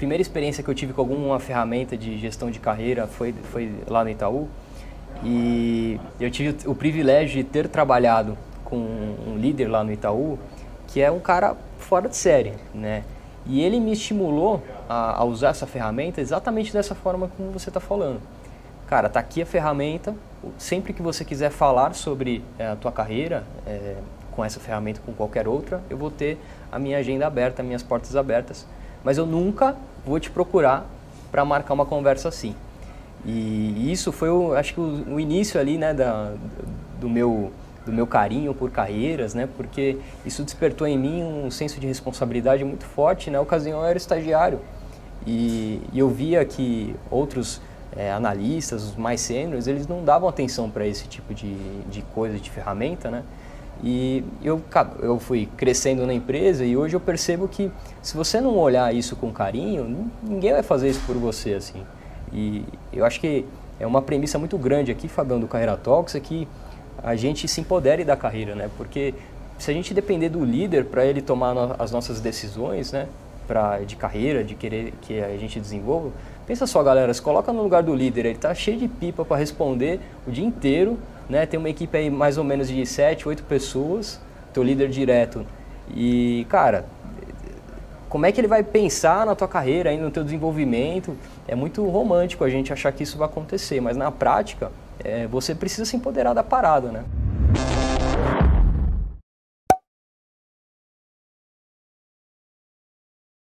primeira experiência que eu tive com alguma ferramenta de gestão de carreira foi, foi lá no Itaú. E eu tive o privilégio de ter trabalhado com um líder lá no Itaú, que é um cara fora de série, né? E ele me estimulou a, a usar essa ferramenta exatamente dessa forma como você está falando. Cara, tá aqui a ferramenta. Sempre que você quiser falar sobre é, a tua carreira é, com essa ferramenta, com qualquer outra, eu vou ter a minha agenda aberta, minhas portas abertas. Mas eu nunca vou te procurar para marcar uma conversa assim. E isso foi, o, acho que o, o início ali, né, da, do meu do meu carinho por carreiras, né? Porque isso despertou em mim um senso de responsabilidade muito forte. Na né? ocasião eu era estagiário e, e eu via que outros é, analistas, os mais sêniores, eles não davam atenção para esse tipo de, de coisa, de ferramenta, né? E eu, eu fui crescendo na empresa e hoje eu percebo que se você não olhar isso com carinho, ninguém vai fazer isso por você, assim. E eu acho que é uma premissa muito grande aqui, Fabião, do Carreira Talks, é que a gente se empodere da carreira, né? Porque se a gente depender do líder para ele tomar no, as nossas decisões, né? Pra, de carreira, de querer que a gente desenvolva, pensa só, galera, se coloca no lugar do líder, ele está cheio de pipa para responder o dia inteiro, né? Tem uma equipe aí mais ou menos de 7, 8 pessoas, teu líder direto. E, cara, como é que ele vai pensar na tua carreira, aí no teu desenvolvimento? É muito romântico a gente achar que isso vai acontecer, mas na prática, é, você precisa se empoderar da parada, né?